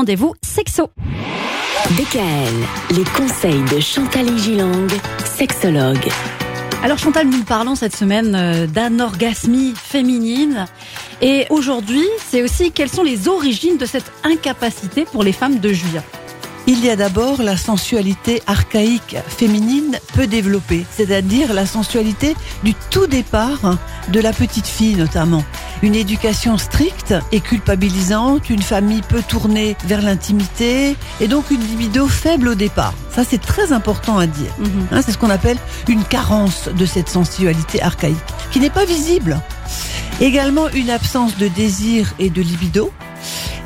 rendez-vous sexo. DKL, les conseils de Chantal Gilang, sexologue. Alors Chantal, nous parlons cette semaine euh, d'anorgasmie féminine. Et aujourd'hui, c'est aussi quelles sont les origines de cette incapacité pour les femmes de jouir. Il y a d'abord la sensualité archaïque féminine peu développée, c'est-à-dire la sensualité du tout départ de la petite fille notamment. Une éducation stricte et culpabilisante, une famille peu tournée vers l'intimité et donc une libido faible au départ. Ça c'est très important à dire. Mhm. Hein, c'est ce qu'on appelle une carence de cette sensualité archaïque qui n'est pas visible. Également une absence de désir et de libido.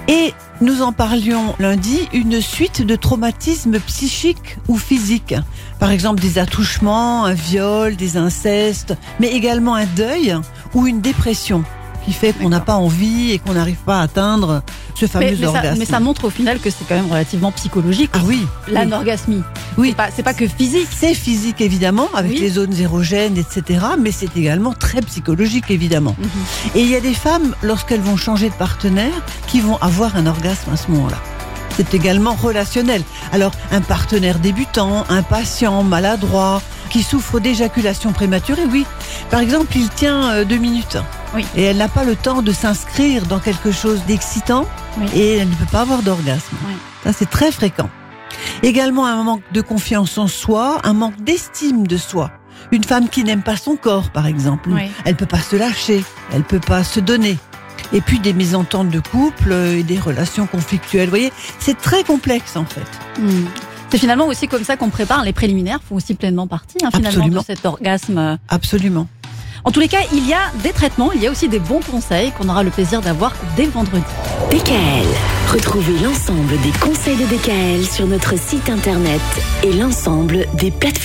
Et nous en parlions lundi, une suite de traumatismes psychiques ou physiques. Par exemple des attouchements, un viol, des incestes, mais également un deuil ou une dépression qui fait qu'on n'a pas envie et qu'on n'arrive pas à atteindre ce fameux Mais, mais ça, orgasme. mais ça montre au final que c'est quand même relativement psychologique. Ah oui. L'anorgasmie. Oui. C'est pas, c'est pas que physique. C'est physique évidemment, avec Oui. les zones érogènes, etc. Mais c'est également très psychologique évidemment. Mhm. Et il y a des femmes, lorsqu'elles vont changer de partenaire, qui vont avoir un orgasme à ce moment-là. C'est également relationnel. Alors, un partenaire débutant, impatient, maladroit, qui souffre d'éjaculation prématurée, oui. Par exemple, il tient euh, deux minutes. Oui. Et elle n'a pas le temps de s'inscrire dans quelque chose d'excitant Oui. et elle ne peut pas avoir d'orgasme. Oui. Ça, c'est très fréquent. Également un manque de confiance en soi, un manque d'estime de soi. Une femme qui n'aime pas son corps, par exemple. Elle peut pas se lâcher, elle peut pas se donner. Et puis des mésententes de couple euh, et des relations conflictuelles. Vous voyez, c'est très complexe en fait. Mhm. C'est finalement aussi comme ça qu'on prépare les préliminaires, font aussi pleinement partie hein, finalement Absolument. de cet orgasme. Absolument. En tous les cas, il y a des traitements, il y a aussi des bons conseils qu'on aura le plaisir d'avoir dès vendredi. DKL. Retrouvez l'ensemble des conseils de DKL sur notre site internet et l'ensemble des plateformes.